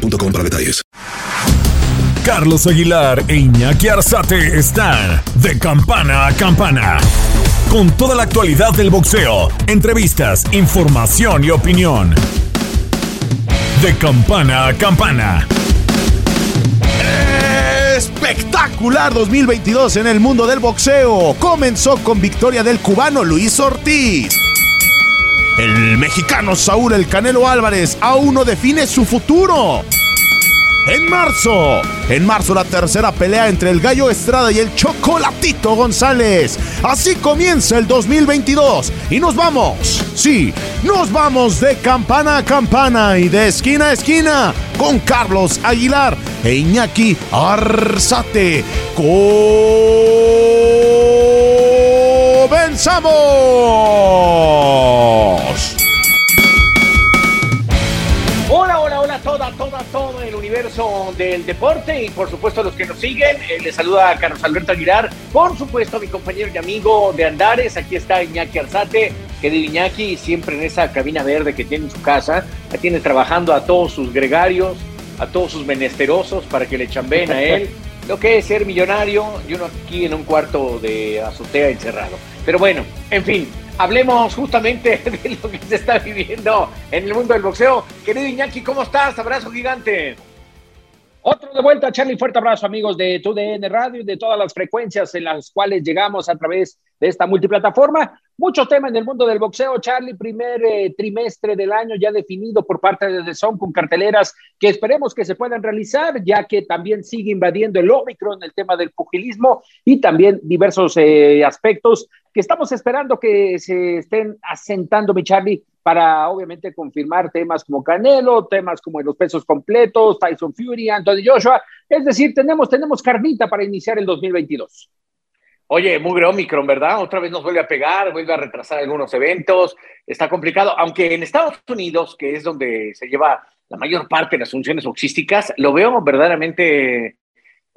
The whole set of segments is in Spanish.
para detalles. Carlos Aguilar e Iñaki Arzate están de campana a campana. Con toda la actualidad del boxeo, entrevistas, información y opinión. De campana a campana. Espectacular 2022 en el mundo del boxeo. Comenzó con victoria del cubano Luis Ortiz. El mexicano Saúl El Canelo Álvarez aún no define su futuro. En marzo, en marzo la tercera pelea entre el Gallo Estrada y el Chocolatito González. Así comienza el 2022 y nos vamos, sí, nos vamos de campana a campana y de esquina a esquina con Carlos Aguilar e Iñaki Arzate. ¡Comenzamos! Toda, todo el universo del deporte y por supuesto los que nos siguen. Eh, les saluda a Carlos Alberto Aguilar, por supuesto a mi compañero y amigo de Andares. Aquí está Iñaki Arzate, que de Iñaki siempre en esa cabina verde que tiene en su casa, la tiene trabajando a todos sus gregarios, a todos sus menesterosos para que le chambeen a él. Lo que es ser millonario y uno aquí en un cuarto de azotea encerrado. Pero bueno, en fin, hablemos justamente de lo que se está viviendo en el mundo del boxeo. Querido Iñaki, ¿cómo estás? Abrazo gigante. Otro de vuelta, Charlie. Fuerte abrazo, amigos de TUDN Radio y de todas las frecuencias en las cuales llegamos a través de esta multiplataforma. Mucho tema en el mundo del boxeo, Charlie. Primer eh, trimestre del año ya definido por parte de The Zone con carteleras que esperemos que se puedan realizar, ya que también sigue invadiendo el Omicron, el tema del pugilismo y también diversos eh, aspectos que estamos esperando que se estén asentando, mi Charlie, para obviamente confirmar temas como Canelo, temas como los pesos completos, Tyson Fury, Anthony Joshua. Es decir, tenemos, tenemos carnita para iniciar el 2022. Oye, muy Omicron, ¿verdad? Otra vez nos vuelve a pegar, vuelve a retrasar algunos eventos, está complicado, aunque en Estados Unidos, que es donde se lleva la mayor parte de las funciones boxísticas, lo veo verdaderamente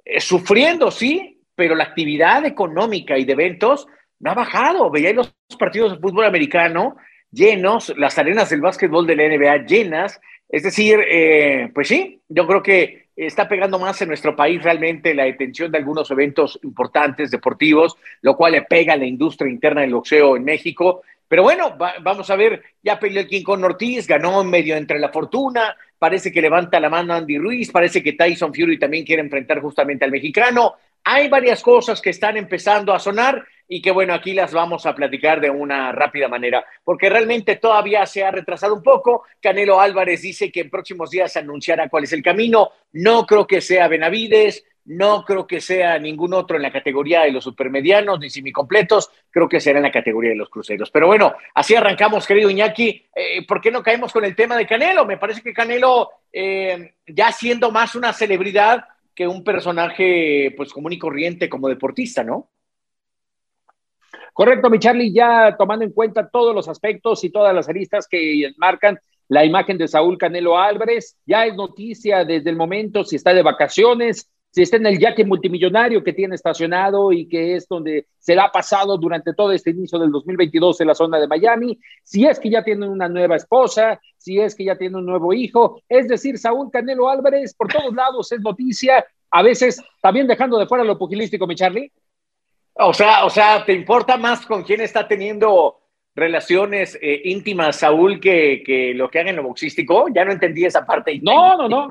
eh, sufriendo, sí, pero la actividad económica y de eventos no ha bajado. Veía los partidos de fútbol americano llenos, las arenas del básquetbol de la NBA llenas. Es decir, eh, pues sí, yo creo que está pegando más en nuestro país realmente la detención de algunos eventos importantes deportivos, lo cual le pega a la industria interna del boxeo en México. Pero bueno, vamos a ver, ya peleó el King con Ortiz, ganó medio entre la fortuna, parece que levanta la mano Andy Ruiz, parece que Tyson Fury también quiere enfrentar justamente al mexicano. Hay varias cosas que están empezando a sonar y que bueno, aquí las vamos a platicar de una rápida manera, porque realmente todavía se ha retrasado un poco. Canelo Álvarez dice que en próximos días anunciará cuál es el camino. No creo que sea Benavides, no creo que sea ningún otro en la categoría de los supermedianos ni semicompletos, creo que será en la categoría de los cruceros. Pero bueno, así arrancamos, querido Iñaki. Eh, ¿Por qué no caemos con el tema de Canelo? Me parece que Canelo, eh, ya siendo más una celebridad que un personaje pues común y corriente como deportista, ¿no? Correcto, mi Charlie, ya tomando en cuenta todos los aspectos y todas las aristas que marcan la imagen de Saúl Canelo Álvarez, ya es noticia desde el momento si está de vacaciones, si está en el yaque multimillonario que tiene estacionado y que es donde se ha pasado durante todo este inicio del 2022 en la zona de Miami, si es que ya tiene una nueva esposa, si es que ya tiene un nuevo hijo, es decir, Saúl Canelo Álvarez por todos lados es noticia, a veces también dejando de fuera lo pugilístico, mi Charlie. O sea, o sea, ¿te importa más con quién está teniendo relaciones eh, íntimas, Saúl, que, que, lo que haga en lo boxístico? Ya no entendí esa parte. No, no, no.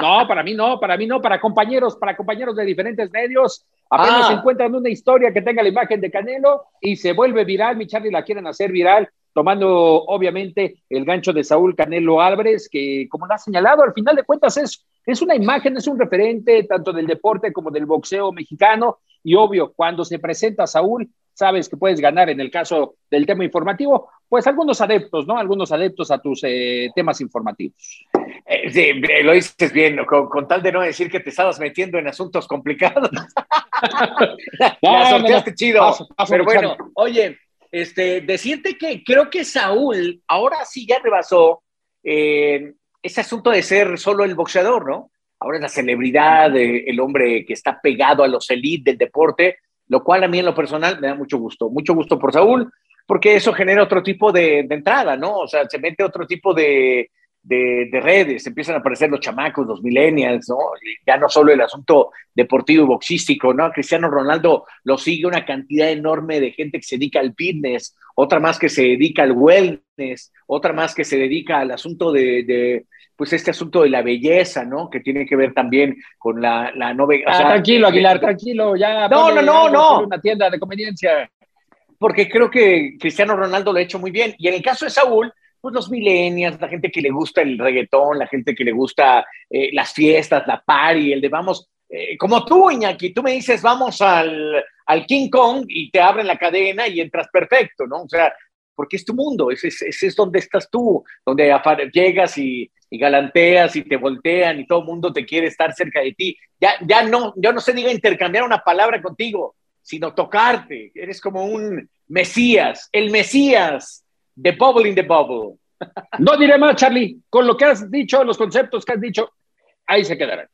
No, para mí no, para mí no, para compañeros, para compañeros de diferentes medios. Apenas ah. encuentran una historia que tenga la imagen de Canelo y se vuelve viral. Mi Charlie la quieren hacer viral, tomando obviamente el gancho de Saúl Canelo Álvarez, que como lo ha señalado, al final de cuentas es, es una imagen, es un referente tanto del deporte como del boxeo mexicano y obvio, cuando se presenta Saúl, sabes que puedes ganar en el caso del tema informativo, pues algunos adeptos, ¿no? Algunos adeptos a tus eh, temas informativos. Eh, sí, lo dices bien, con, tal de no decir que te estabas metiendo en asuntos complicados. no, no, chido. pero bueno, oye, este, decirte que creo que Saúl ahora sí ya rebasó eh, ese asunto de ser solo el boxeador, ¿no? Ahora es la celebridad, el hombre que está pegado a los elites del deporte, lo cual a mí en lo personal me da mucho gusto, mucho gusto por Saúl, porque eso genera otro tipo de, entrada, ¿no? O sea, se mete otro tipo de, de, redes, empiezan a aparecer los chamacos, los millennials, ¿no? ya no solo el asunto deportivo y boxístico, ¿no? Cristiano Ronaldo lo sigue una cantidad enorme de gente que se dedica al fitness, otra más que se dedica al wellness, otra más que se dedica al asunto de, pues este asunto de la belleza, ¿no? Que tiene que ver también con la, la novela. Ah, tranquilo, Aguilar, tranquilo, ya. No, no, no, no. Una tienda de conveniencia. Porque creo que Cristiano Ronaldo lo ha hecho muy bien. Y en el caso de Saúl, pues los millennials, la gente que le gusta el reggaetón, la gente que le gusta eh, las fiestas, la party, el de vamos, eh, como tú, Iñaki, tú me dices vamos al, al, King Kong y te abren la cadena y entras perfecto, ¿no? O sea, porque es tu mundo, ese, es donde estás tú, donde llegas y, y, galanteas y te voltean y todo el mundo te quiere estar cerca de ti. Ya, ya no, yo no sé diga intercambiar una palabra contigo, sino tocarte. Eres como un Mesías, el Mesías The Bubble in the Bubble. No diré más, Charlie. Con lo que has dicho, los conceptos que has dicho, ahí se quedarán.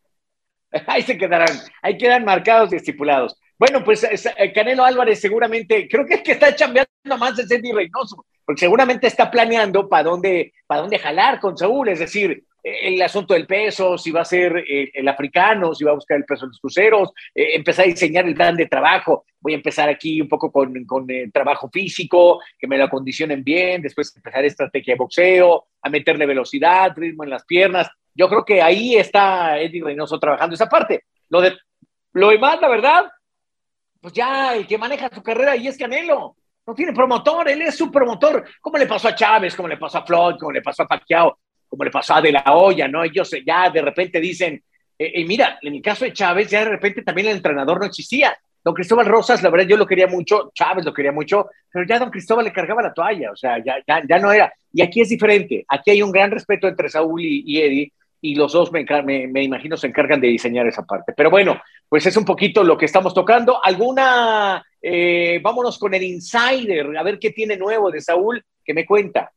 Ahí se quedarán. Ahí quedan marcados y estipulados. Bueno, pues eh, Canelo Álvarez seguramente, creo que es que está chambeando más de Sandy Reynoso, porque seguramente está planeando para dónde, para dónde jalar con Saúl, es decir, el asunto del peso, si va a ser eh, el africano, si va a buscar el peso de los cruceros, eh, empezar a diseñar el plan de trabajo. Voy a empezar aquí un poco con, con trabajo físico, que me lo acondicionen bien, después empezar estrategia de boxeo, a meterle velocidad, ritmo en las piernas. Yo creo que ahí está Eddie Reynoso trabajando esa parte. Lo, de, lo demás, la verdad, pues ya el que maneja su carrera ahí es Canelo. No tiene promotor, él es su promotor. ¿Cómo le pasó a Chávez? ¿Cómo le pasó a Floyd? ¿Cómo le pasó a Pacquiao? Como le pasó De La Hoya, ¿no? Ellos ya de repente dicen, eh, y mira, en el caso de Chávez, ya de repente también el entrenador no existía. Don Cristóbal Rosas, la verdad, yo lo quería mucho, Chávez lo quería mucho, pero ya don Cristóbal le cargaba la toalla, o sea, ya, ya, ya no era. Y aquí es diferente, aquí hay un gran respeto entre Saúl y, Eddie, y los dos me, me, imagino se encargan de diseñar esa parte. Pero bueno, pues es un poquito lo que estamos tocando. ¿Alguna, eh, vámonos con el insider, a ver qué tiene nuevo de Saúl, que me cuenta?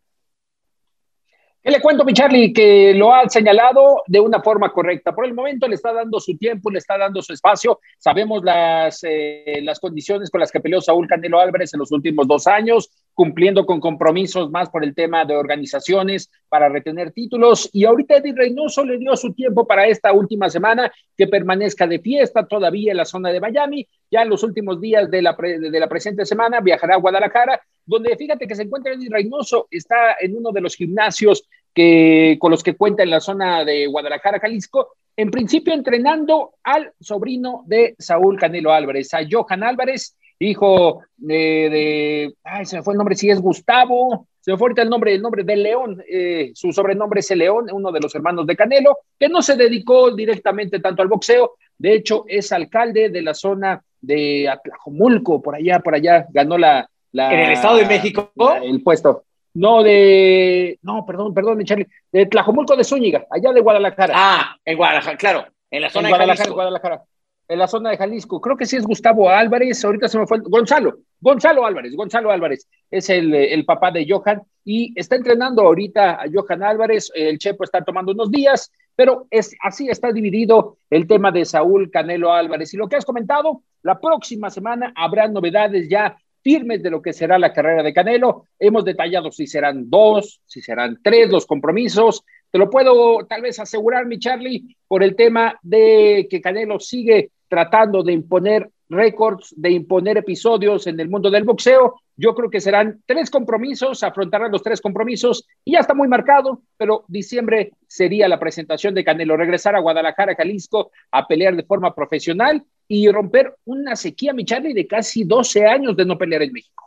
¿Qué le cuento, mi Charlie? Que lo ha señalado de una forma correcta. Por el momento le está dando su tiempo, le está dando su espacio. Sabemos las, eh, las condiciones con las que peleó Saúl Canelo Álvarez en los últimos dos años, cumpliendo con compromisos más por el tema de organizaciones para retener títulos. Y ahorita Eddie Reynoso le dio su tiempo para esta última semana que permanezca de fiesta todavía en la zona de Miami. Ya en los últimos días de la, de la presente semana viajará a Guadalajara donde fíjate que se encuentra Eddie Reynoso, está en uno de los gimnasios que, con los que cuenta en la zona de Guadalajara, Jalisco, en principio entrenando al sobrino de Saúl Canelo Álvarez, a Johan Álvarez, hijo de, ay, se me fue el nombre, sí es Gustavo, se me fue ahorita el nombre, el nombre de León, eh, su sobrenombre es el León, uno de los hermanos de Canelo, que no se dedicó directamente tanto al boxeo, de hecho es alcalde de la zona de Atlajomulco, por allá, por allá, ganó la, ¿En el Estado de México? el puesto. No, de. No, perdón, perdón, Charlie. De Tlajomulco de Zúñiga, allá de Guadalajara. Ah, en Guadalajara, claro. En la zona de Jalisco. Guadalajara. En la zona de Jalisco. Creo que sí es Gustavo Álvarez. Ahorita se me fue. Gonzalo. Gonzalo Álvarez. Gonzalo Álvarez. Es el, el papá de Johan. Y está entrenando ahorita a Johan Álvarez. El Chepo está tomando unos días. Pero es, así está dividido el tema de Saúl Canelo Álvarez. Y lo que has comentado, la próxima semana habrá novedades ya firmes de lo que será la carrera de Canelo. Hemos detallado si serán dos, si serán tres los compromisos. Te lo puedo tal vez asegurar, mi Charlie, por el tema de que Canelo sigue tratando de imponer récords, de imponer episodios en el mundo del boxeo. Yo creo que serán tres compromisos, afrontarán los tres compromisos y ya está muy marcado, pero diciembre sería la presentación de Canelo, regresar a Guadalajara, Jalisco, a pelear de forma profesional y romper una sequía, mi Charlie, de casi 12 años de no pelear en México.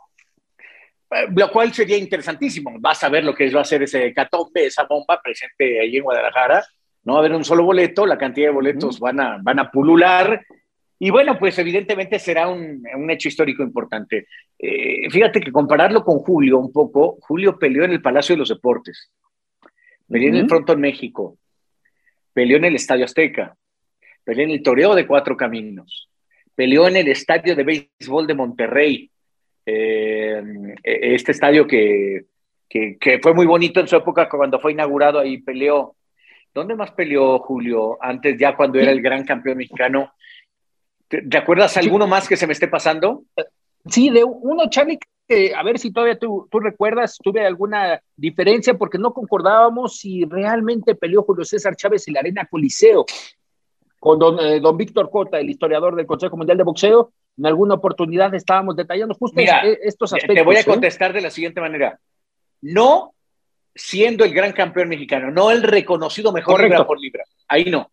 Eh, lo cual sería interesantísimo. Vas a ver lo que va a ser ese catombe, esa bomba presente ahí en Guadalajara. No va a haber un solo boleto, la cantidad de boletos van, a, van a pulular. Y bueno, pues evidentemente será un, un hecho histórico importante. Eh, fíjate que compararlo con Julio un poco, Julio peleó en el Palacio de los Deportes, peleó en el Frontón México, peleó en el Estadio Azteca, peleó en el Toreo de Cuatro Caminos, peleó en el Estadio de Béisbol de Monterrey, eh, este estadio que, que, fue muy bonito en su época cuando fue inaugurado, ahí peleó. ¿Dónde más peleó Julio? Antes, ya cuando era el gran campeón mexicano. ¿Te, acuerdas alguno más que se me esté pasando? Sí, de uno, Charlie, a ver si todavía tú, tú, recuerdas, tuve alguna diferencia porque no concordábamos si realmente peleó Julio César Chávez en la Arena Coliseo con don, eh, don Víctor Cota, el historiador del Consejo Mundial de Boxeo. En alguna oportunidad estábamos detallando justo estos aspectos. Te voy a ¿eh? contestar de la siguiente manera. No siendo el gran campeón mexicano, no el reconocido mejor libra por libra. Ahí no.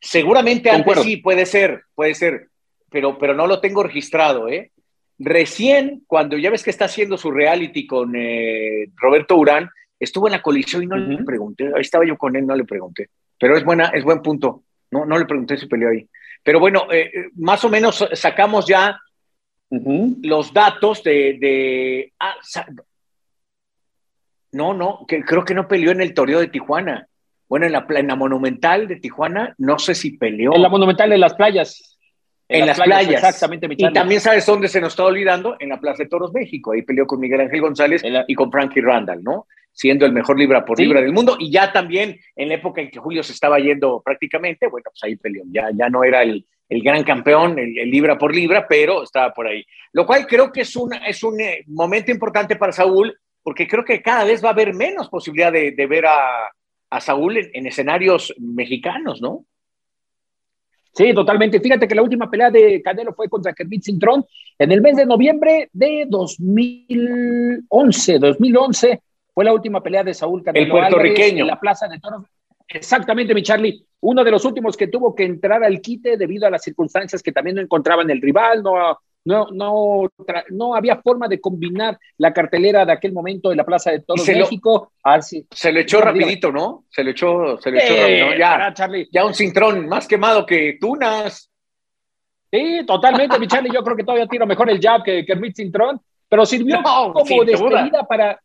Seguramente antes sí, puede ser, puede ser, pero, pero no lo tengo registrado, ¿eh? Recién, cuando ya ves que está haciendo su reality con eh, Roberto Urán, estuvo en la colisión y no le pregunté, ahí estaba yo con él, no le pregunté. Pero es buena, es buen punto. No, no le pregunté si peleó ahí. Pero bueno, eh, eh, más o menos sacamos ya los datos de. Ah, no, no, que, creo que no peleó en el Toreo de Tijuana. Bueno, en la, en la Monumental de Tijuana, no sé si peleó. En la Monumental de las playas. En, las, playas, Exactamente. Y también sabes dónde se nos está olvidando, en la Plaza de Toros México. Ahí peleó con Miguel Ángel González y con Frankie Randall, ¿no? Siendo el mejor libra por libra del mundo. Y ya también en la época en que Julio se estaba yendo prácticamente, bueno, pues ahí peleó. Ya, ya no era el, el gran campeón, el, libra por libra, pero estaba por ahí. Lo cual creo que es, una, es un eh, momento importante para Saúl, porque creo que cada vez va a haber menos posibilidad de, ver a, a Saúl en, en escenarios mexicanos, ¿no? Sí, totalmente. Fíjate que la última pelea de Canelo fue contra Kermit Cintrón en el mes de noviembre de 2011. 2011 fue la última pelea de Saúl Canelo el puertorriqueño. en la Plaza de Toros. Exactamente, mi Charlie. Uno de los últimos que tuvo que entrar al quite debido a las circunstancias que también no encontraban el rival, no no, no, no había forma de combinar la cartelera de aquel momento de la Plaza de Toros México. se lo echó rapidito, ¿no? Se lo echó, se lo echó rapidito. Ya, ya un cintrón más quemado que Tunas. Sí, totalmente, mi Charlie. Yo creo que todavía tiro mejor el jab que Kermit Cintrón, pero sirvió como despedida para,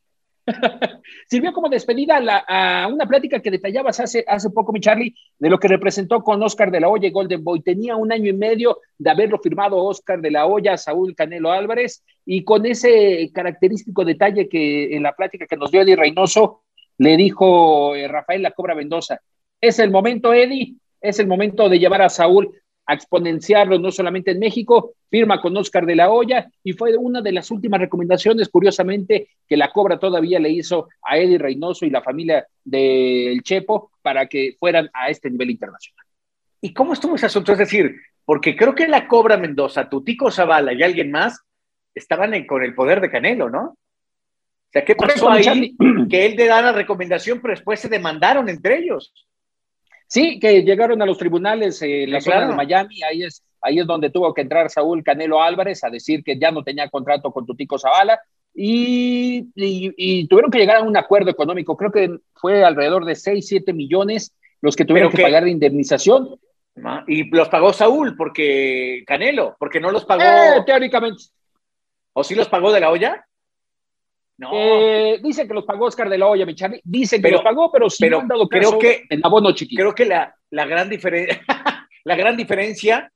Sirvió como despedida a, una plática que detallabas hace, hace poco, mi Charlie, de lo que representó con Oscar de la Hoya y Golden Boy. Tenía un año y medio de haberlo firmado Oscar de la Hoya, Saúl Canelo Álvarez, y con ese característico detalle que en la plática que nos dio Eddie Reynoso, le dijo eh, Rafael La Cobra Mendoza, es el momento, Eddie, es el momento de llevar a Saúl a exponenciarlo no solamente en México, firma con Oscar de la Hoya y fue una de las últimas recomendaciones, curiosamente, que la Cobra todavía le hizo a Eddie Reynoso y la familia del Chepo para que fueran a este nivel internacional. ¿Y cómo estuvo ese asunto? Es decir, porque creo que la Cobra Mendoza, Tutico Zavala y alguien más estaban con el poder de Canelo, ¿no? O sea, ¿qué pasó ahí? Que él le da la recomendación, pero después se demandaron entre ellos. Sí, que llegaron a los tribunales en la zona de Miami, ahí es, ahí es donde tuvo que entrar Saúl Canelo Álvarez a decir que ya no tenía contrato con Tutico Zavala y, y, tuvieron que llegar a un acuerdo económico, creo que fue alrededor de 6, 7 millones los que tuvieron que, pagar de indemnización. Ah, y los pagó Saúl, porque Canelo, porque no los pagó. Eh, teóricamente. ¿O sí los pagó de la olla? No. Eh, dicen que los pagó Oscar de la Hoya, mi Charlie. Dicen que los pagó, pero sí han dado creo que el abono chiquito. Creo que la, la gran, diferencia la gran diferencia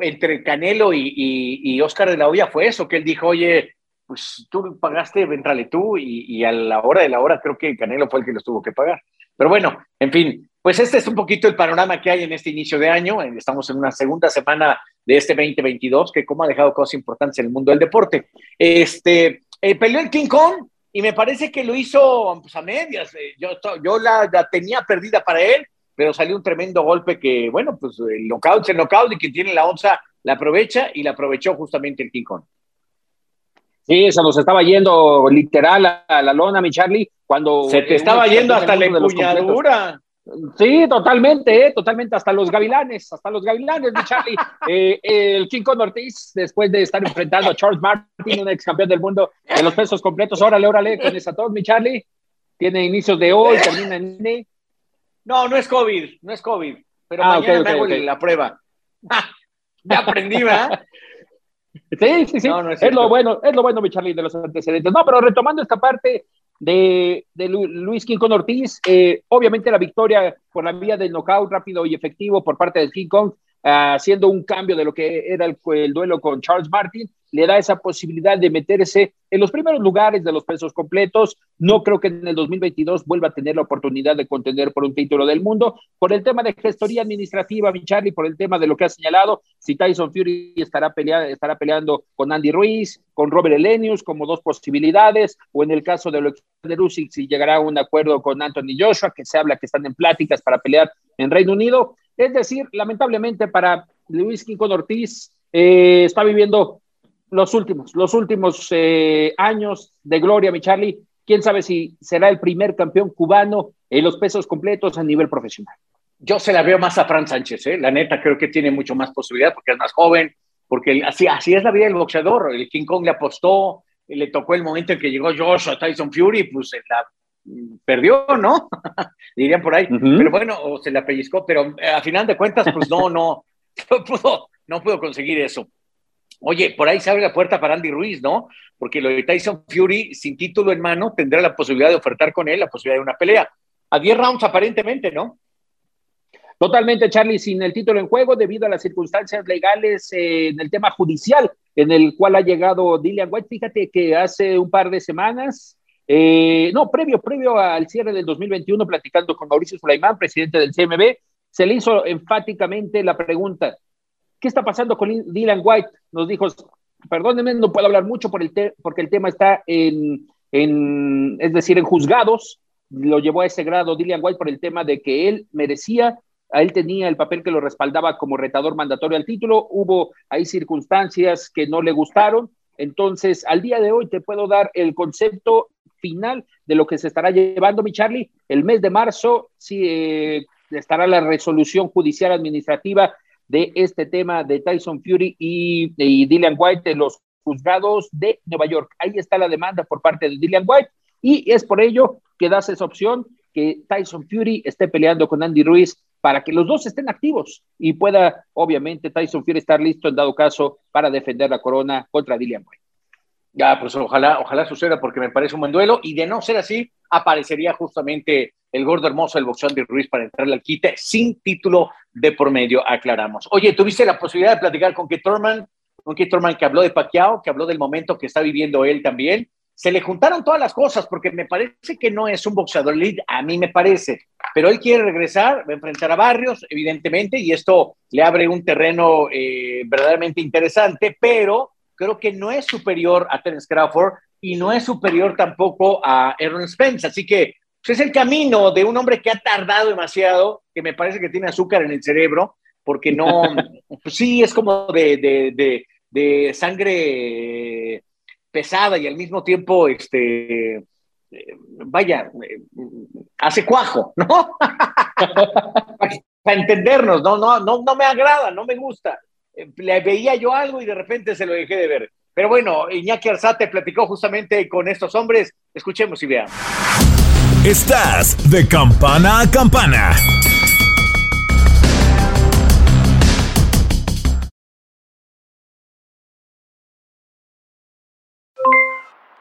entre Canelo y, y, Oscar de la Hoya fue eso, que él dijo, oye, pues tú pagaste, entrale tú, y, y, a la hora de la hora creo que Canelo fue el que los tuvo que pagar. Pero bueno, en fin, pues este es un poquito el panorama que hay en este inicio de año. Estamos en una segunda semana de este 2022, que como ha dejado cosas importantes en el mundo del deporte. Este, eh, peleó el King Kong y me parece que lo hizo pues, a medias. Eh, yo la, tenía perdida para él, pero salió un tremendo golpe que, bueno, pues el knockout es el knockout y quien tiene la onza la aprovecha y la aprovechó justamente el King Kong. Sí, se nos estaba yendo literal a la lona, mi Charlie, cuando... Se te estaba yendo hasta la empuñadura. Sí, totalmente, ¿eh? totalmente, hasta los gavilanes, hasta los gavilanes, mi Charlie. Eh, el King Kong Ortiz, después de estar enfrentando a Charles Martin, un ex campeón del mundo de los pesos completos, órale, órale, con esa tos, mi Charlie. Tiene inicios de hoy, termina en... No, no es COVID, no es COVID, pero ah, mañana me hago la prueba. ya aprendí, ¿verdad? Sí, sí, sí. es, lo bueno, es lo bueno, mi Charlie, de los antecedentes. No, pero retomando esta parte, de, Luis King Kong Ortiz. Eh, obviamente la victoria por la vía del knockout rápido y efectivo por parte del King Kong, haciendo un cambio de lo que era el, el duelo con Charles Martin le da esa posibilidad de meterse en los primeros lugares de los pesos completos. No creo que en el 2022 vuelva a tener la oportunidad de contender por un título del mundo. Por el tema de gestoría administrativa, mi Charlie, por el tema de lo que ha señalado, si Tyson Fury estará, estará peleando con Andy Ruiz, con Robert Elenius como dos posibilidades, o en el caso de Alexander Usyk, si llegará a un acuerdo con Anthony Joshua, que se habla que están en pláticas para pelear en Reino Unido. Es decir, lamentablemente para Luis King Ortiz, eh, está viviendo los últimos, los últimos eh, años de gloria, mi Charlie. Quién sabe si será el primer campeón cubano en los pesos completos a nivel profesional. Yo se la veo más a Fran Sánchez, ¿eh? la neta creo que tiene mucho más posibilidad porque es más joven, porque así, así es la vida del boxeador. El King Kong le apostó, le tocó el momento en que llegó Joshua Tyson Fury, pues se la perdió, ¿no? Dirían por ahí. Pero bueno, o se la pellizcó, pero eh, a final de cuentas, pues no, no, no pudo, no pudo conseguir eso. Oye, por ahí se abre la puerta para Andy Ruiz, ¿no? Porque lo de Tyson Fury, sin título en mano, tendrá la posibilidad de ofertar con él la posibilidad de una pelea. A 10 rounds aparentemente, ¿no? Totalmente, Charlie, sin el título en juego debido a las circunstancias legales eh, en el tema judicial en el cual ha llegado Dillian White. Fíjate que hace un par de semanas, eh, no, previo, previo al cierre del 2021, platicando con Mauricio Sulaimán, presidente del CMB, se le hizo enfáticamente la pregunta, ¿Qué está pasando con Dylan White? Nos dijo, perdónenme, no puedo hablar mucho por el porque el tema está en, en, es decir, en juzgados. Lo llevó a ese grado Dylan White por el tema de que él merecía, a él tenía el papel que lo respaldaba como retador mandatorio al título. Hubo ahí circunstancias que no le gustaron. Entonces, al día de hoy te puedo dar el concepto final de lo que se estará llevando, mi Charlie. El mes de marzo sí eh, estará la resolución judicial administrativa de este tema de Tyson Fury y, y Dillian White en los juzgados de Nueva York. Ahí está la demanda por parte de Dillian White y es por ello que das esa opción que Tyson Fury esté peleando con Andy Ruiz para que los dos estén activos y pueda, obviamente, Tyson Fury estar listo en dado caso para defender la corona contra Dillian White. Ya, pues ojalá, ojalá suceda porque me parece un buen duelo y de no ser así, aparecería justamente el gordo hermoso del boxeo de Ruiz para entrarle al quite sin título de por medio, aclaramos. Oye, ¿tuviste la posibilidad de platicar con? Con Keith Thurman que habló de Pacquiao, que habló del momento que está viviendo él también. Se le juntaron todas las cosas porque me parece que no es un boxeador lead, a mí me parece, pero él quiere regresar, va a enfrentar a Barrios, evidentemente, y esto le abre un terreno eh, verdaderamente interesante, pero creo que no es superior a Terence Crawford y no es superior tampoco a Aaron Spence. Así que pues, es el camino de un hombre que ha tardado demasiado, que me parece que tiene azúcar en el cerebro, porque no, pues sí, es como de, de, de, sangre pesada y al mismo tiempo, este, vaya, hace cuajo, ¿no? Para entendernos, no, no, no, no me agrada, no me gusta le veía yo algo y de repente se lo dejé de ver. Pero bueno, Iñaki Arzate platicó justamente con estos hombres. Escuchemos y veamos. Estás de campana a campana.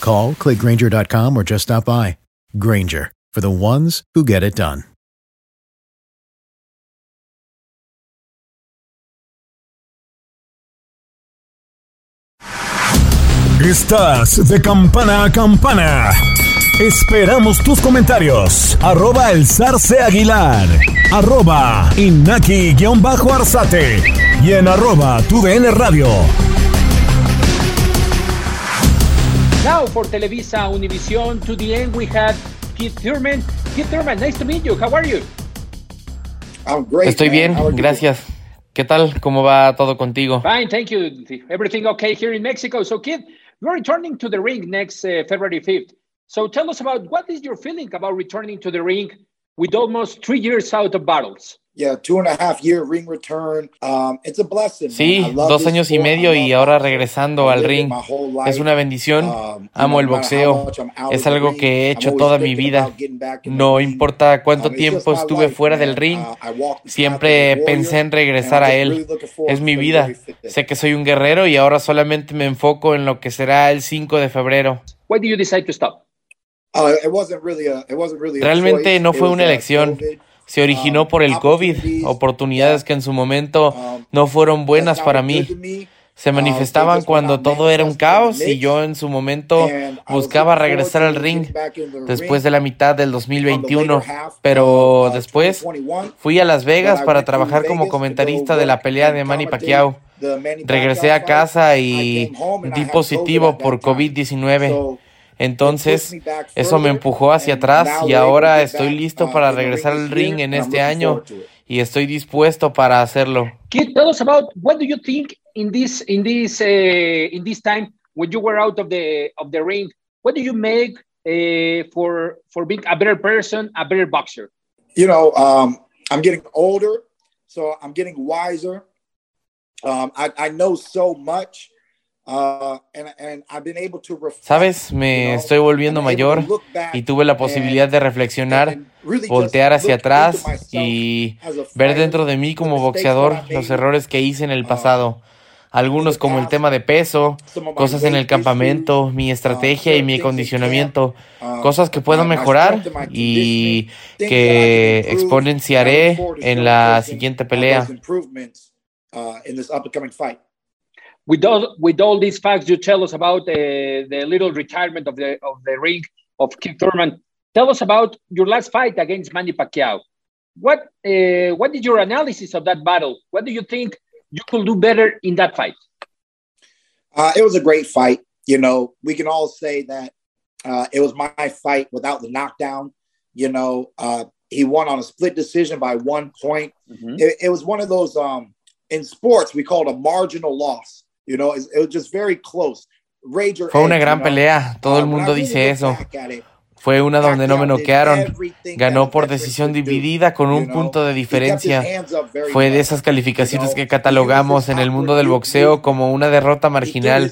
Call, clickgranger.com, or just stop by. Granger, for the ones who get it done. Estás de campana a campana. Esperamos tus comentarios. Arroba el zarce aguilar. Arroba inaki-arzate. Y en arroba tu DN radio. Now for Televisa Univision, to the end we had Keith Thurman. Keith Thurman, nice to meet you. How are you? I'm great. Estoy man. bien, How are you? gracias. ¿Qué tal? ¿Cómo va todo contigo? Fine, thank you. Everything okay here in Mexico. So, Keith, you're returning to the ring next uh, February 5th. So, tell us about what is your feeling about returning to the ring with almost three years out of battles? Yeah, two and a half year ring return. Um, it's a blessing. Sí, I love dos años y medio y ahora boxing. regresando I al ring. my whole life. Es una bendición. Um, Amo el no matter how boxeo. Es of the algo ring, que he hecho always toda mi vida. about getting back in the No ring. importa cuánto Um, tiempo my estuve life, fuera del ring, Uh, siempre pensé en and regresar I'm a just él. Es to mi vida. 5th. Sé que soy un guerrero y ahora solamente me enfoco en lo que será el 5 de febrero. Why did you decide to stop? It wasn't really a, it wasn't really a Realmente no It fue una elección. Se originó por el COVID, oportunidades que en su momento no fueron buenas para mí. Se manifestaban cuando todo era un caos y yo en su momento buscaba regresar al ring después de la mitad del 2021, pero después fui a Las Vegas para trabajar como comentarista de la pelea de Manny Pacquiao. Regresé a casa y di positivo por COVID-19. Entonces, eso me empujó hacia atrás y ahora estoy listo para regresar al ring en este año y estoy dispuesto para hacerlo. Keith, tell us about what do you think in this in this uh, in this time when you were out of the of the ring. What do you make uh, for for being a better person, a better boxer? you know, um, I'm getting older, so I'm getting wiser. Um, I, I know so much, Sabes, me estoy volviendo mayor y tuve la posibilidad de reflexionar, voltear hacia atrás y ver dentro de mí como boxeador los errores que hice en el pasado. Algunos como el tema de peso, cosas en el campamento, mi estrategia y mi acondicionamiento, cosas que puedo mejorar y que exponenciaré en la siguiente pelea. With all with all these facts you tell us about uh, the little retirement of the of the ring of Keith Thurman. Tell us about your last fight against Manny Pacquiao. What uh, what is your analysis of that battle? What do you think you could do better in that fight? Uh, it was a great fight. You know, we can all say that uh, it was my fight without the knockdown. You know, uh, he won on a split decision by one point. It, it was one of those um, in sports we call it a marginal loss. You know, it, it was just very close. Rager Fue una edge, gran you know? pelea, todo el Uh, mundo dice eso. Fue una donde no me noquearon. Ganó that por decisión dividida con un punto de diferencia. Fue de esas calificaciones que catalogamos en el mundo del boxeo como una derrota marginal.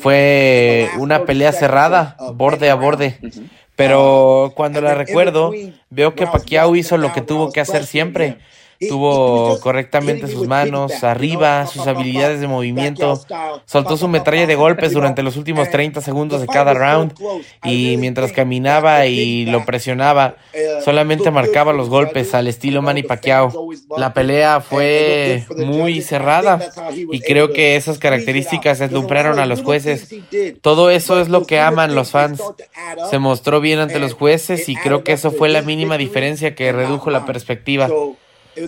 Fue una pelea cerrada, borde a borde. Pero cuando la recuerdo, veo que Pacquiao hizo lo que tuvo que hacer siempre. Tuvo correctamente sus manos arriba, sus habilidades de movimiento. Soltó su metralla de golpes durante los últimos 30 segundos de cada round y mientras caminaba y lo presionaba, solamente marcaba los golpes al estilo Manny Pacquiao. La pelea fue muy cerrada y creo que esas características deslumbraron a los jueces. Todo eso es lo que aman los fans. Se mostró bien ante los jueces y creo que eso fue la mínima diferencia que redujo la perspectiva.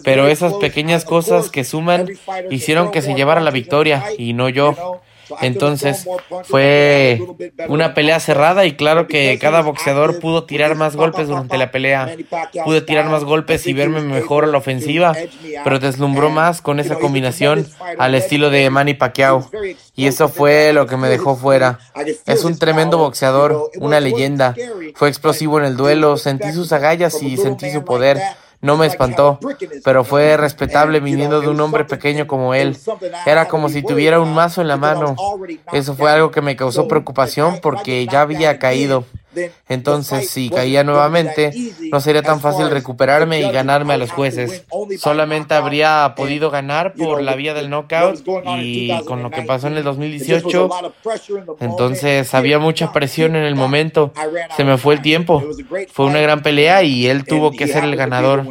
Pero esas pequeñas cosas que suman hicieron que se llevara la victoria y no yo. Entonces fue una pelea cerrada y claro que cada boxeador pudo tirar más golpes durante la pelea. Pude tirar más golpes y verme mejor a la ofensiva, pero deslumbró más con esa combinación al estilo de Manny Pacquiao. Y eso fue lo que me dejó fuera. Es un tremendo boxeador, una leyenda. Fue explosivo en el duelo, sentí sus agallas y sentí su poder. No me espantó, pero fue respetable viniendo de un hombre pequeño como él. Era como si tuviera un mazo en la mano. Eso fue algo que me causó preocupación porque ya había caído. Entonces, si caía nuevamente, no sería tan fácil recuperarme y ganarme a los jueces. Solamente habría podido ganar por la vía del knockout y con lo que pasó en el 2018. Entonces, había mucha presión en el momento. Se me fue el tiempo. Fue una gran pelea y él tuvo que ser el ganador.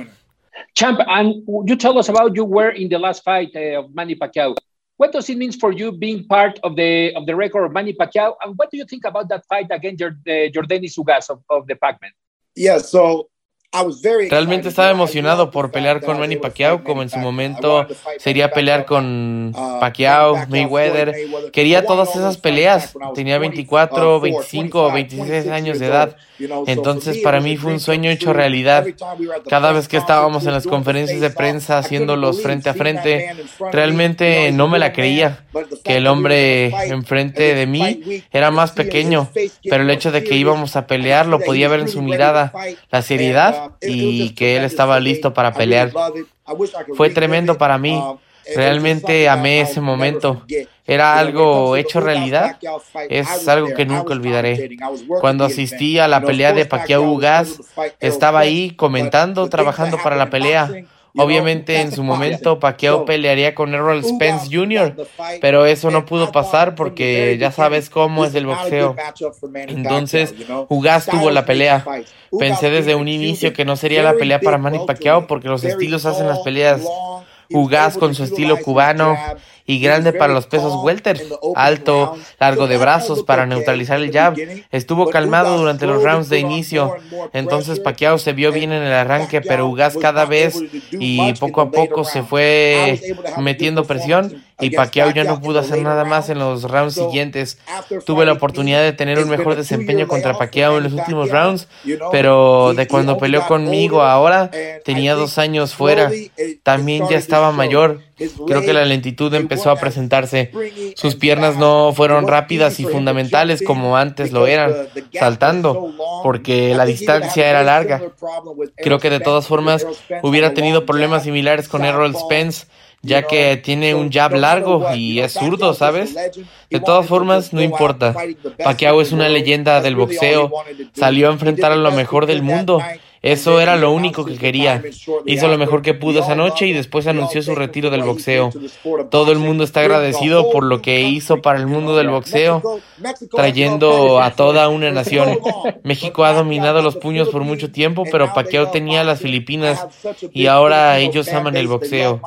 Champ, and you tell us about you were in the last fight uh, of Manny Pacquiao. What does it mean for you being part of the of the record of Manny Pacquiao? And what do you think about that fight against uh, Jordani Sugas of, of the Pac-Man? Yeah, so Realmente estaba emocionado por pelear con Manny Pacquiao, como en su momento sería pelear con uh, Pacquiao, Mayweather. Quería todas esas peleas. Tenía 24, 25 o 26 años de edad. Entonces para mí fue un sueño hecho realidad. Cada vez que estábamos en las conferencias de prensa haciéndolos frente a frente, realmente no me la creía que el hombre enfrente de mí era más pequeño, pero el hecho de que íbamos a pelear lo podía ver en su mirada, la seriedad y que él estaba listo para pelear. Fue tremendo para mí. Realmente amé ese momento. Era algo hecho realidad. Es algo que nunca olvidaré. Cuando asistí a la pelea de Pacquiao Ugas, estaba ahí comentando, trabajando para la pelea. Obviamente en su momento Pacquiao pelearía con Errol Spence Jr., pero eso no pudo pasar porque ya sabes cómo es el boxeo. Entonces, Ugas tuvo la pelea. Pensé desde un inicio que no sería la pelea para Manny Pacquiao porque los estilos hacen las peleas. Ugas con su estilo cubano y grande para los pesos welter, alto, largo de brazos para neutralizar el jab. Estuvo calmado durante los rounds de inicio, entonces Pacquiao se vio bien en el arranque, pero Ugas cada vez y poco a poco se fue metiendo presión y Pacquiao ya no pudo hacer nada más en los rounds siguientes. Tuve la oportunidad de tener un mejor desempeño contra Pacquiao en los últimos rounds, pero de cuando peleó conmigo ahora tenía dos años fuera. También ya estaba mayor. Creo que la lentitud empezó a presentarse. Sus piernas no fueron rápidas y fundamentales como antes lo eran, saltando, porque la distancia era larga. Creo que de todas formas hubiera tenido problemas similares con Errol Spence ya que tiene un jab largo y es zurdo, ¿sabes? De todas formas, no importa. Pacquiao es una leyenda del boxeo, salió a enfrentar a lo mejor del mundo eso era lo único que quería. Hizo lo mejor que pudo esa noche y después anunció su retiro del boxeo. Todo el mundo está agradecido por lo que hizo para el mundo del boxeo, trayendo a toda una nación. México ha dominado los puños por mucho tiempo, pero Pacquiao tenía las Filipinas y ahora ellos aman el boxeo.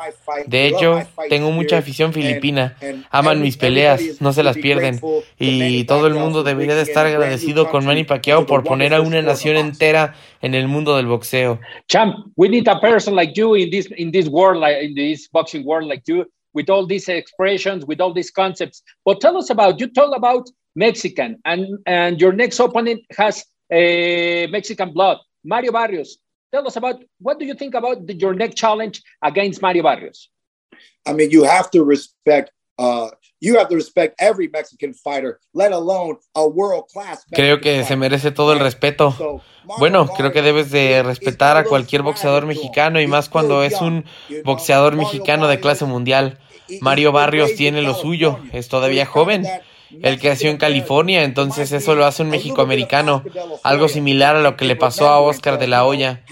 De hecho, tengo mucha afición filipina. Aman mis peleas, no se las pierden. Y todo el mundo debería de estar agradecido con Manny Pacquiao por poner a una nación entera en el mundo del boxeo. Champ, we need a person like you in this in this world, like in this boxing world, like you, with all these expressions, with all these concepts. But tell us about you. Talk about Mexican, and and your next opponent has a Mexican blood, Mario Barrios. Tell us about what do you think about the, your next challenge against Mario Barrios? I mean, you have to respect uh, Creo que se merece todo el respeto. Bueno, creo que debes de respetar a cualquier boxeador mexicano y más cuando es un boxeador mexicano de clase mundial. Mario Barrios tiene lo suyo, es todavía joven Él creció en California, entonces eso lo hace un mexicoamericano, algo similar a lo que le pasó a Oscar de la Hoya.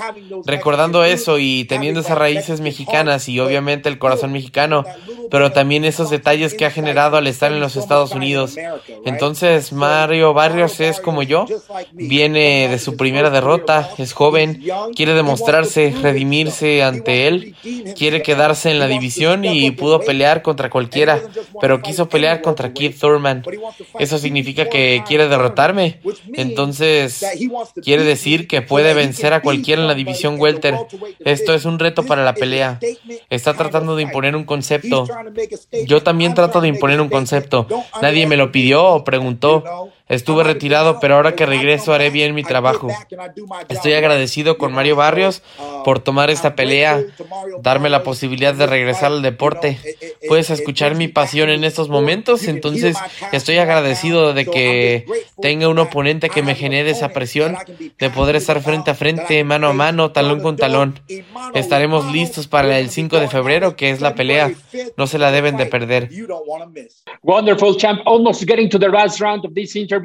Recordando eso y teniendo esas raíces mexicanas y obviamente el corazón mexicano, pero también esos detalles que ha generado al estar en los Estados Unidos. Entonces Mario Barrios es como yo, viene de su primera derrota, es joven, quiere demostrarse, redimirse ante él, quiere quedarse en la división y pudo pelear contra cualquiera, pero quiso pelear contra Keith Thurman. Eso significa que quiere derrotarme. Entonces, quiere decir que puede vencer a cualquiera en la división welter. Esto es un reto para la pelea. Está tratando de imponer un concepto. Yo también trato de imponer un concepto. Nadie me lo pidió o preguntó. Estuve retirado, pero ahora que regreso haré bien mi trabajo. Estoy agradecido con Mario Barrios por tomar esta pelea, darme la posibilidad de regresar al deporte. Puedes escuchar mi pasión en estos momentos, entonces estoy agradecido de que tenga un oponente que me genere esa presión, de poder estar frente a frente, mano a mano, talón con talón. Estaremos listos para el 5 de febrero, que es la pelea. No se la deben de perder. Wonderful champ, almost getting to the last round of this interview.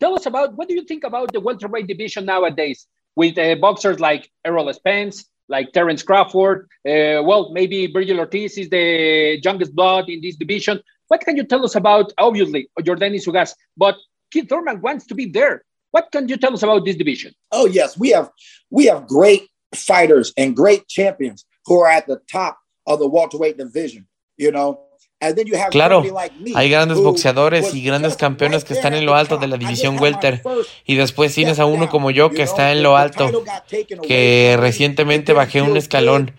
Tell us about what do you think about the welterweight division nowadays with uh, boxers like Errol Spence, like Terence Crawford. Uh, well, maybe Virgil Ortiz is the youngest blood in this division. What can you tell us about, obviously, Jordani Sugas, but Keith Thurman wants to be there. What can you tell us about this division? Oh, yes, we have we have great fighters and great champions who are at the top of the welterweight division. You know, Claro, hay grandes boxeadores y grandes campeones que están en lo alto de la división welter y después tienes a uno como yo que está en lo alto, que recientemente bajé un escalón.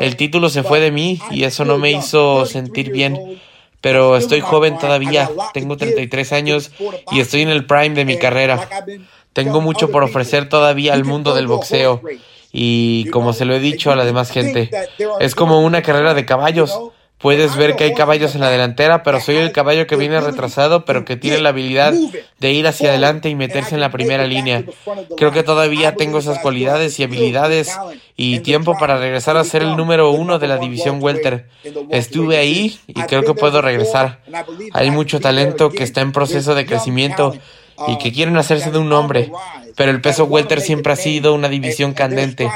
El título se fue de mí y eso no me hizo sentir bien, pero estoy joven todavía, tengo 33 años y estoy en el prime de mi carrera. Tengo mucho por ofrecer todavía al mundo del boxeo y como se lo he dicho a la demás gente, es como una carrera de caballos. Puedes ver que hay caballos en la delantera, pero soy el caballo que viene retrasado, pero que tiene la habilidad de ir hacia adelante y meterse en la primera línea. Creo que todavía tengo esas cualidades y habilidades y tiempo para regresar a ser el número uno de la división welter. Estuve ahí y creo que puedo regresar. Hay mucho talento que está en proceso de crecimiento y que quieren hacerse de un nombre, pero el peso welter siempre ha sido una división candente.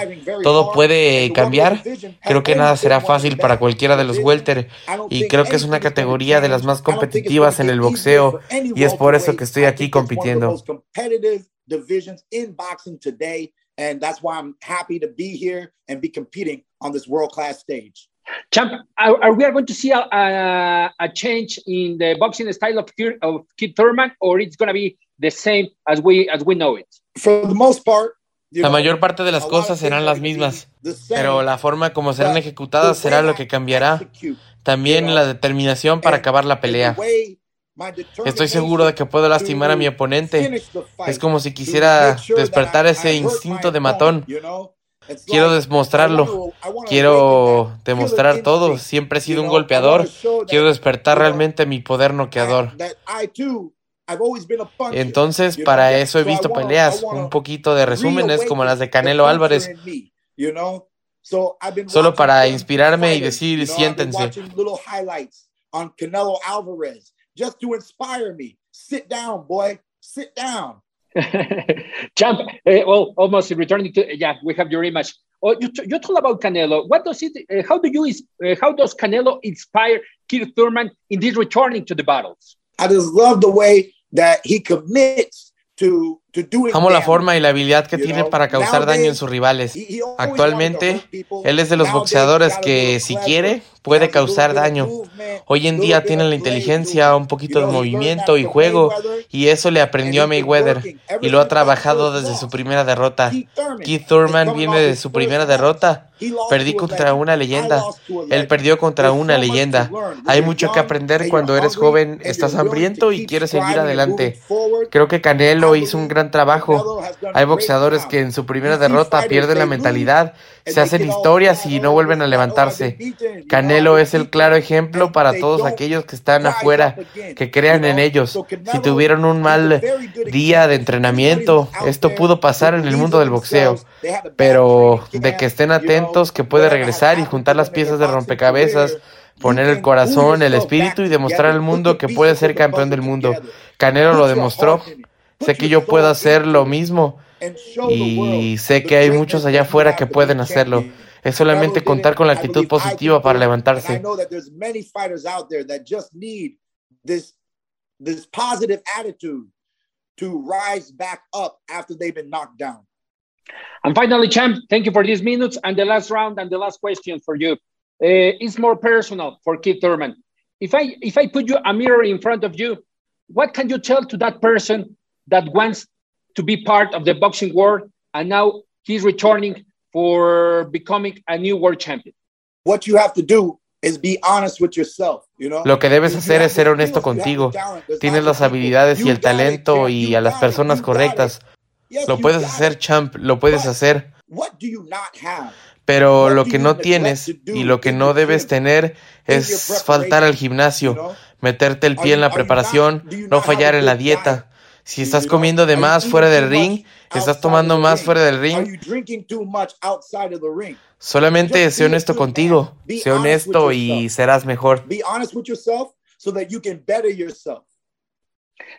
Todo puede cambiar. Creo que nada será fácil para cualquiera de los welter y creo que es una categoría de las más competitivas en el boxeo y es por eso que estoy aquí compitiendo. And that's why I'm happy to be here and be competing on this world class stage. Champ, are, are we going to see a, a, a, change in the boxing style of, of Keith Thurman, or it's going to be the same as we as we know it? For the most part, la mayor parte de las cosas serán las mismas, pero la forma como serán ejecutadas será lo que cambiará. También la determinación para acabar la pelea. Estoy seguro de que puedo lastimar a mi oponente. Es como si quisiera despertar ese instinto de matón. Quiero demostrarlo. Quiero demostrar todo. Siempre he sido un golpeador. Quiero despertar realmente mi poder noqueador. Entonces, para eso he visto peleas. Un poquito de resúmenes como las de Canelo Álvarez. Solo para inspirarme y decir, siéntense. Just to inspire me. Sit down, boy. Sit down. Champ, uh, well, almost returning to yeah, we have your image. Oh, you, you told about Canelo. What does it? Uh, how do you? Uh, how does Canelo inspire Keith Thurman in this returning to the battles? I just love the way that he commits to Amo la forma y la habilidad que tiene para causar daño en sus rivales. Actualmente, él es de los boxeadores que, si quiere, puede causar daño. Hoy en día tiene la inteligencia, un poquito de movimiento y juego, y eso le aprendió a Mayweather y lo ha trabajado desde su primera derrota. Keith Thurman viene de su primera derrota. Perdí contra una leyenda. Él perdió contra una leyenda. Hay mucho que aprender cuando eres joven, estás hambriento y quieres seguir adelante. Creo que Canelo hizo un gran trabajo. Hay boxeadores que en su primera derrota pierden la mentalidad, se hacen historias y no vuelven a levantarse. Canelo es el claro ejemplo para todos aquellos que están afuera, que crean en ellos. Si tuvieron un mal día de entrenamiento, esto pudo pasar en el mundo del boxeo, pero de que estén atentos, que puede regresar y juntar las piezas de rompecabezas poner el corazón, el espíritu y demostrar al mundo que puede ser campeón del mundo. Canelo lo demostró. Sé que yo puedo hacer lo mismo y sé que hay muchos allá afuera que pueden hacerlo. Es solamente contar con la actitud positiva para levantarse. this positive attitude to rise back up after they've been knocked down. And finally, champ, thank you for these minutes. And the last round and the last question for you. Uh, it's more personal for Keith Thurman. If I if I put you a mirror in front of you, what can you tell to that person that wants to be part of the boxing world and now he's returning for becoming a new world champion? What you have to do Lo que debes hacer es ser honesto contigo. Tienes las habilidades y el talento y a las personas correctas. Lo puedes hacer, champ, lo puedes hacer. Pero lo que no tienes y lo que no debes tener es faltar al gimnasio, meterte el pie en la preparación, no fallar en la dieta. Si estás comiendo de más fuera del ring, estás tomando más fuera del ring. Solamente sé honesto contigo. Sé honesto y serás mejor.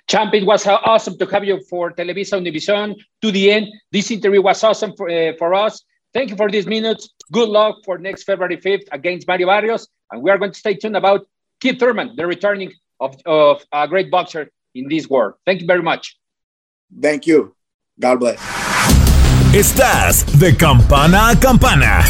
Champ, it was awesome to have you for Televisa Univision to the end. This interview was awesome for, uh, for us. Thank you for these minutes. Good luck for next February 5th against Mario Barrios. And we are going to stay tuned about Keith Thurman, the returning of, of a great boxer in this world. Thank you very much. Thank you. God bless. Estás de campana a campana.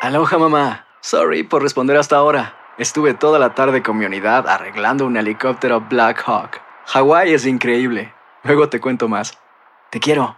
Aloha mamá. Sorry por responder hasta ahora. Estuve toda la tarde con mi unidad arreglando un helicóptero Black Hawk. Hawái es increíble. Luego te cuento más. Te quiero.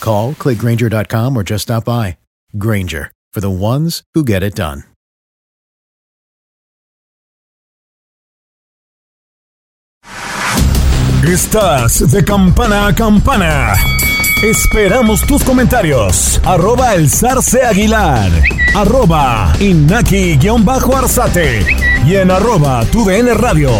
Call, clickgranger.com, or just stop by. Granger, for the ones who get it done. Estás de campana a campana. Esperamos tus comentarios. Arroba el zarce aguilar. Arroba inaki-arzate. Y en arroba tu radio.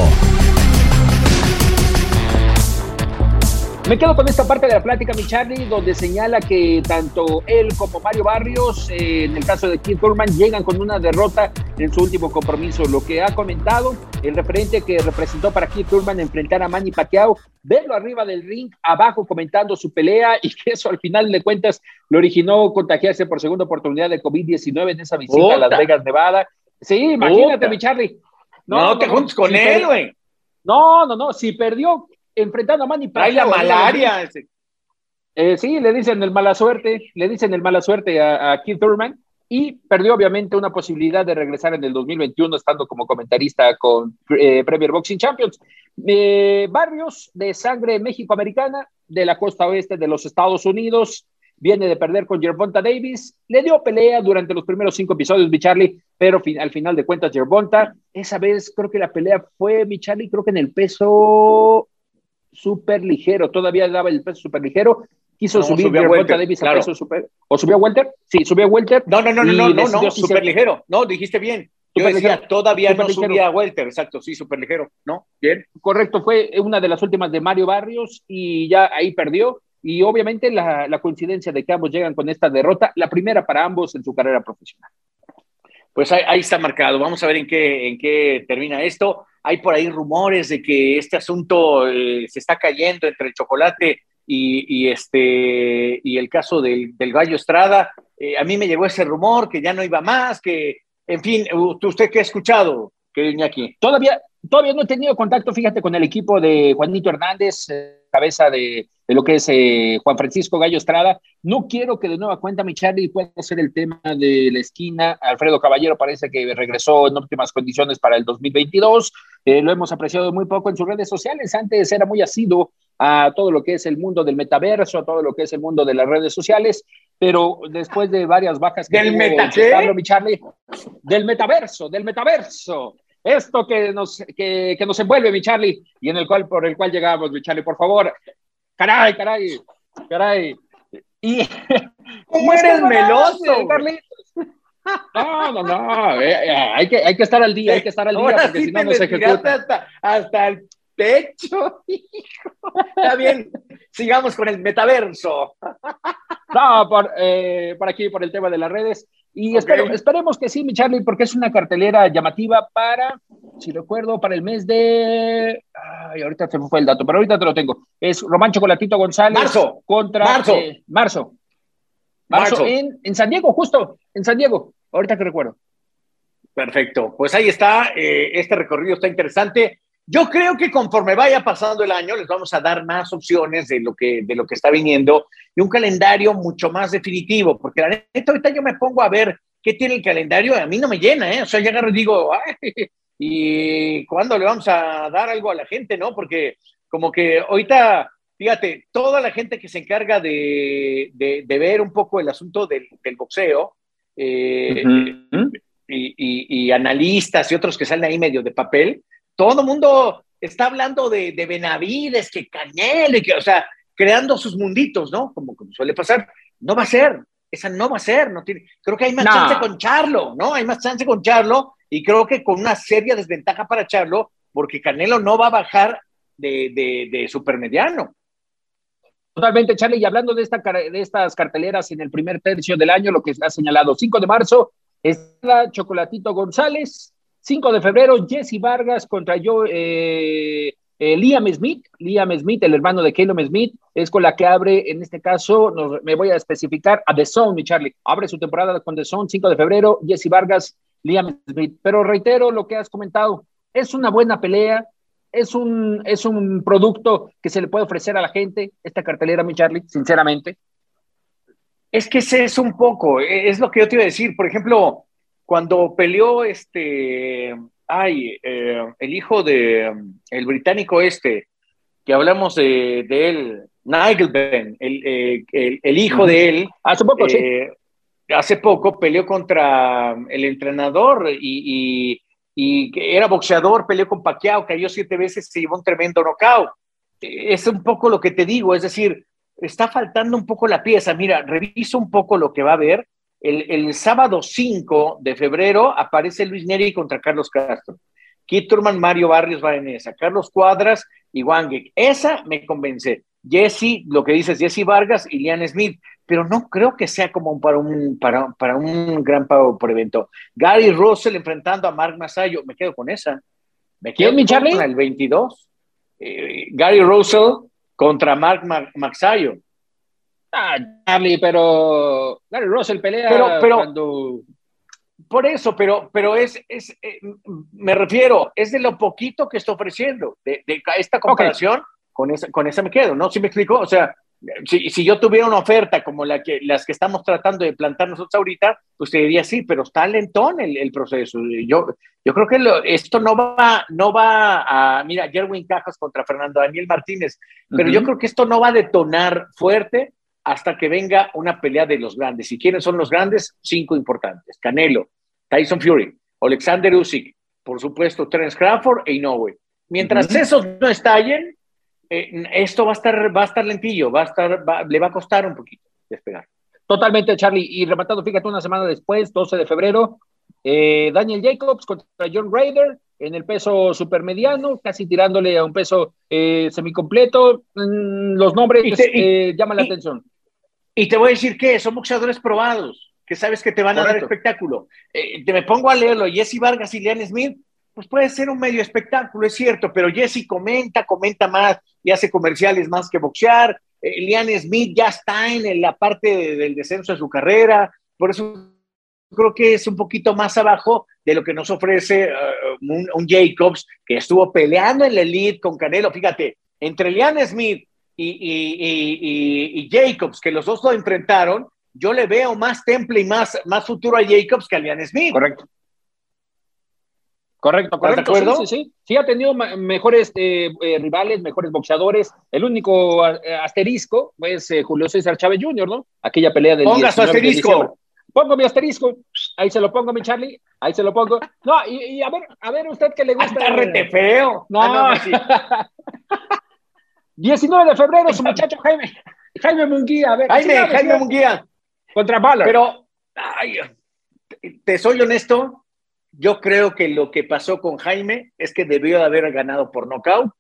Me quedo con esta parte de la plática, mi Charlie, donde señala que tanto él como Mario Barrios, eh, en el caso de Keith Thurman, llegan con una derrota en su último compromiso. Lo que ha comentado el referente que representó para Keith Thurman enfrentar a Manny Pacquiao, verlo arriba del ring, abajo comentando su pelea y que eso al final de cuentas lo originó contagiarse por segunda oportunidad de COVID-19 en esa visita a Las Vegas, Nevada. Sí, imagínate, mi Charlie. No, te juntes con él, güey. No, no, no, si perdió enfrentando a Manny Pacquiao. la malaria. Eh, sí, le dicen el mala suerte, le dicen el mala suerte a, Keith Thurman y perdió obviamente una posibilidad de regresar en el 2021 estando como comentarista con eh, Premier Boxing Champions. Eh, barrios de sangre México-americana de la costa oeste de los Estados Unidos, viene de perder con Gervonta Davis, le dio pelea durante los primeros cinco episodios, mi Charlie, pero al final de cuentas Gervonta, esa vez creo que la pelea fue, mi Charlie, creo que en el peso súper ligero, todavía daba el peso súper ligero, quiso subir a Welter, Davis a peso super, ¿o subió a Welter? Sí, subió a Welter. No, no, no, no, no, no, no súper ligero, no, dijiste bien. Yo decía, todavía no subía a Welter, exacto, sí, súper ligero, ¿no? Bien. Correcto, fue una de las últimas de Mario Barrios y ya ahí perdió. Y obviamente la, la coincidencia de que ambos llegan con esta derrota, la primera para ambos en su carrera profesional. Pues ahí, está marcado. Vamos a ver en qué, en qué termina esto. Hay por ahí rumores de que este asunto eh, se está cayendo entre el chocolate y, este, y el caso del, del Gallo Estrada. Eh, a mí me llegó ese rumor que ya no iba más, que, en fin, ¿usted qué ha escuchado, querido aquí? Todavía, todavía no he tenido contacto, fíjate, con el equipo de Juanito Hernández. Eh, cabeza de, lo que es eh, Juan Francisco Gallo Estrada. No quiero que de nueva cuenta mi Charlie pueda ser el tema de la esquina. Alfredo Caballero parece que regresó en óptimas condiciones para el 2022. Eh, lo hemos apreciado muy poco en sus redes sociales. Antes era muy asiduo a todo lo que es el mundo del metaverso, a todo lo que es el mundo de las redes sociales, pero después de varias bajas que ¿Del mi Charlie, del metaverso, del metaverso esto que nos, que, que, nos envuelve, mi Charlie, y en el cual, por el cual llegamos, mi Charlie, por favor. Caray, caray, caray. Y, ¿Cómo eres meloso? No, no, no, eh, eh, hay, que, hay que estar al día, hay que estar al día, porque si no, no se ejecuta. Hasta, hasta el pecho, hijo. Está bien, sigamos con el metaverso. No, por, eh, por aquí, por el tema de las redes. Y esperemos que sí, mi Charlie, porque es una cartelera llamativa para, si recuerdo, para el mes de. Ay, ahorita se me fue el dato, pero ahorita te lo tengo. Es Román Chocolatito González. Marzo. Contra. Marzo. Eh, marzo. Marzo. En, en, San Diego, justo. En San Diego. Ahorita que recuerdo. Perfecto. Pues ahí está. Eh, este recorrido está interesante. Yo creo que conforme vaya pasando el año, les vamos a dar más opciones de lo que, de lo que está viniendo y un calendario mucho más definitivo, porque la neta, ahorita yo me pongo a ver qué tiene el calendario, a mí no me llena, ¿eh? O sea, ya agarro y digo, Ay, ¿y cuándo le vamos a dar algo a la gente, no? Porque como que ahorita, fíjate, toda la gente que se encarga de, de, ver un poco el asunto del, del boxeo, eh, y, y, analistas y otros que salen ahí medio de papel, todo el mundo está hablando de, Benavides, que Canel, que, o sea, creando sus munditos, ¿no? Como, suele pasar. No va a ser, esa no va a ser. No tiene, creo que hay más chance con Charlo, ¿no? Hay más chance con Charlo y creo que con una seria desventaja para Charlo, porque Canelo no va a bajar de, de, de supermediano. Totalmente, Charlie. Y hablando de, esta, de estas carteleras en el primer tercio del año, lo que ha señalado 5 de marzo, está Chocolatito González, 5 de febrero, Jesse Vargas contra yo, eh, eh, Liam Smith. Liam Smith, el hermano de Caleb Smith, es con la que abre, en este caso, me voy a especificar a The Zone, mi Charlie. Abre su temporada con The Zone, 5 de febrero, Jesse Vargas, Liam Smith. Pero reitero lo que has comentado, es una buena pelea, es un, es un producto que se le puede ofrecer a la gente, esta cartelera, mi Charlie, sinceramente. Es que es un poco, es lo que yo te iba a decir. Por ejemplo, cuando peleó este, ay, eh, el hijo de, el británico este, que hablamos de, él, Nigel Ben, el, el, hijo de él. Hace poco, sí. Eh, hace poco peleó contra el entrenador y, y, era boxeador, peleó con Pacquiao, cayó siete veces, se llevó un tremendo knockout. Es un poco lo que te digo, es decir, está faltando un poco la pieza. Mira, reviso un poco lo que va a haber el, sábado 5 de febrero aparece Luis Neri contra Carlos Castro. Kitterman, Mario Barrios va en esa. Carlos Cuadras y Wangek. Esa me convence. Jesse, lo que dices, Jesse Vargas y Lian Smith. Pero no creo que sea como para un, para, para un gran pago por evento. Gary Russell enfrentando a Mark Masayo. Me quedo con esa. Me quedo con el 22. Eh, Gary Russell contra Mark Masayo. Ah, Charlie, pero Gary Russell pelea pero, cuando... Por eso, pero, pero es, es eh, me refiero, es de lo poquito que está ofreciendo, de, esta comparación, con, esa, con esa me quedo, ¿no? ¿Sí me explico? O sea, si, si, yo tuviera una oferta como la que, las que estamos tratando de plantar nosotros ahorita, pues te diría sí, pero está lentón el, el proceso. Yo, yo creo que esto no va, no va a, mira, Jerwin Cajas contra Fernando Daniel Martínez, pero yo creo que esto no va a detonar fuerte hasta que venga una pelea de los grandes. ¿Y quiénes son los grandes? Cinco importantes. Canelo, Tyson Fury, Alexander Usyk, por supuesto, Terence Crawford e Inoue. Mientras esos no estallen, eh, esto va a estar, va a estar lentillo, va a estar, le va a costar un poquito despegar. Totalmente, Charlie. Y rematando, fíjate, una semana después, 12 de febrero, eh, Daniel Jacobs contra John Raider en el peso supermediano, casi tirándole a un peso eh, semicompleto. Mm, los nombres llaman la atención. Y te voy a decir que son boxeadores probados, que sabes que te van a dar espectáculo. te me pongo a leerlo, Jesse Vargas y Leon Smith, pues puede ser un medio espectáculo, es cierto, pero Jesse comenta, comenta más y hace comerciales más que boxear. Elian Smith ya está en la parte del descenso de su carrera, por eso creo que es un poquito más abajo de lo que nos ofrece uh, un, Jacobs que estuvo peleando en la elite con Canelo. Fíjate, entre Elian Smith y, Jacobs, que los dos lo enfrentaron, yo le veo más temple y más, más futuro a Jacobs que a Elian Smith. Correcto. Correcto, correcto. Sí, sí, sí, sí. ha tenido mejores eh, eh, rivales, mejores boxeadores. El único eh, asterisco es Julio César Chávez Jr., ¿no? Aquella pelea del Ponga su asterisco. pongo mi asterisco. Ahí se lo pongo, mi Charlie. Ahí se lo pongo. No, y, a ver, a ver, usted que le gusta. Está rete feo. No. Ah, no 19 de febrero, su muchacho Jaime. Jaime Munguía. A ver, Jaime, Jaime Munguía. Contra Ballard. Pero, ay, te soy honesto, yo creo que lo que pasó con Jaime es que debió de haber ganado por nocaut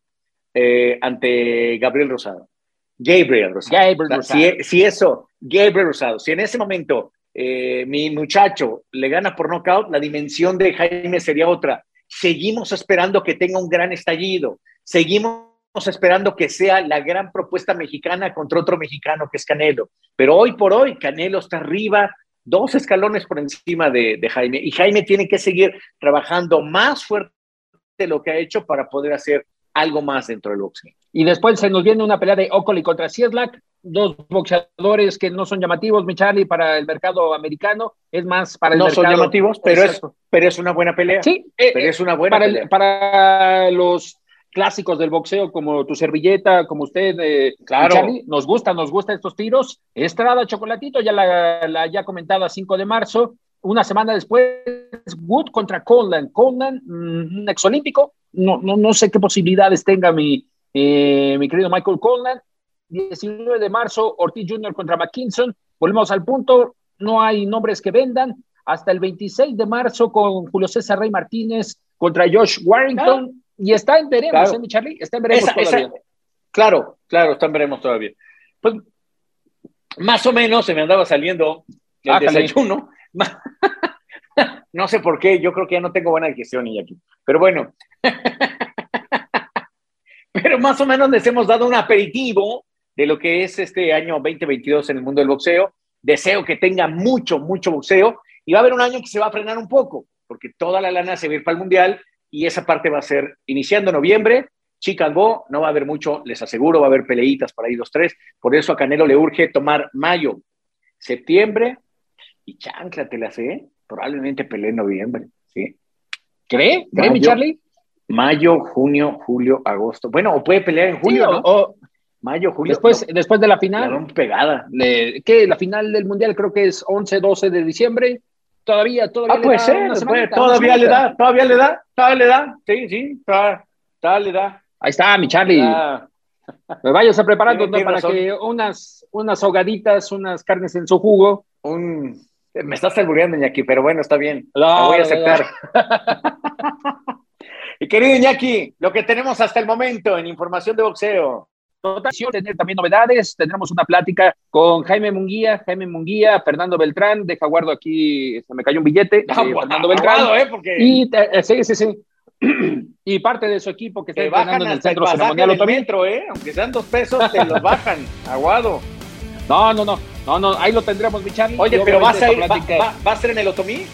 eh, ante Gabriel Rosado. Gabriel Rosado. Si, eso, Gabriel Rosado, si en ese momento eh, mi muchacho le gana por nocaut, la dimensión de Jaime sería otra. Seguimos esperando que tenga un gran estallido. Seguimos esperando que sea la gran propuesta mexicana contra otro mexicano que es Canelo. Pero hoy por hoy, Canelo está arriba, dos escalones por encima de, Jaime. Y Jaime tiene que seguir trabajando más fuerte de lo que ha hecho para poder hacer algo más dentro del boxeo. Y después se nos viene una pelea de Ocoli contra Cieslak, dos boxeadores que no son llamativos, mi Charlie, para el mercado americano, es más para el no mercado. No son llamativos, pero es, pero es una buena pelea. Sí, pero eh, es una buena para pelea. para los clásicos del boxeo como tu servilleta, como usted, eh, claro. nos gusta, nos gustan estos tiros. Estrada Chocolatito, ya la, la ya comentado a 5 de marzo. Una semana después, Wood contra Conlan. Conlan, mm, un exolímpico, no, no, no sé qué posibilidades tenga mi, eh, mi querido Michael Conlan. 19 de marzo, Ortiz Jr. contra McKinson. Volvemos al punto, no hay nombres que vendan. Hasta el 26 de marzo con Julio César Rey Martínez contra Josh Warrington. Y está en veremos, ¿eh, Charlie? Está en veremos todavía. claro, claro, está en veremos todavía. Pues más o menos se me andaba saliendo el ah, desayuno. no sé por qué, yo creo que ya no tengo buena digestión, aquí. Pero bueno. Pero más o menos les hemos dado un aperitivo de lo que es este año 2022 en el mundo del boxeo. Deseo que tenga mucho, mucho boxeo. Y va a haber un año que se va a frenar un poco, porque toda la lana se va a ir para el mundial y esa parte va a ser iniciando noviembre. Chicago, no va a haber mucho, les aseguro, va a haber peleitas para ir los tres. Por eso a Canelo le urge tomar mayo, septiembre y chancla, te la sé, probablemente pelee en noviembre. ¿sí? ¿Cree? ¿Cree, mi Charlie? Mayo, junio, julio, agosto. Bueno, o puede pelear en julio, ¿no? O, mayo, julio. Después, después de la final. La pegada. ¿Qué? La final del mundial creo que es 11, 12 de diciembre todavía, todavía. Ah, puede ser, todavía le da, todavía le da, todavía le da, sí, sí, todavía, le da. Ahí está, mi Charlie. Me vayas a preparando para que unas, unas hogaditas, unas carnes en su jugo. Un... Me estás albureando, Iñaki, pero bueno, está bien. lo voy a aceptar. y querido Iñaki, lo que tenemos hasta el momento en información de boxeo tener también novedades. Tendremos una plática con Jaime Munguía, Jaime Munguía, Fernando Beltrán. Deja guardo aquí, se me cayó un billete. Eh, Fernando Beltrán. ¿eh? Porque... Y eh, sí, sí, sí. y parte de su equipo que está entrenando en el centro el ceremonial metro, ¿eh? Aunque sean dos pesos, te los bajan, aguado. No, no, no, no, no, ahí lo tendremos, mi Charlie. Oye, pero vas a ir, va, va, a ser en el Otomí?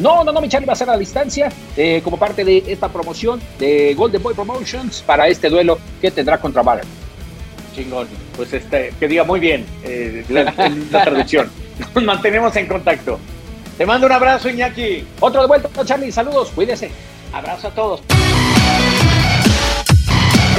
No, no, no, mi Charlie va a ser a la distancia eh, como parte de esta promoción de Golden Boy Promotions para este duelo que tendrá contra Baller. Chingón. Pues este, que diga muy bien eh, la, traducción. Nos mantenemos en contacto. Te mando un abrazo, Iñaki. Otro de vuelta, Charlie. Saludos, cuídese. Abrazo a todos.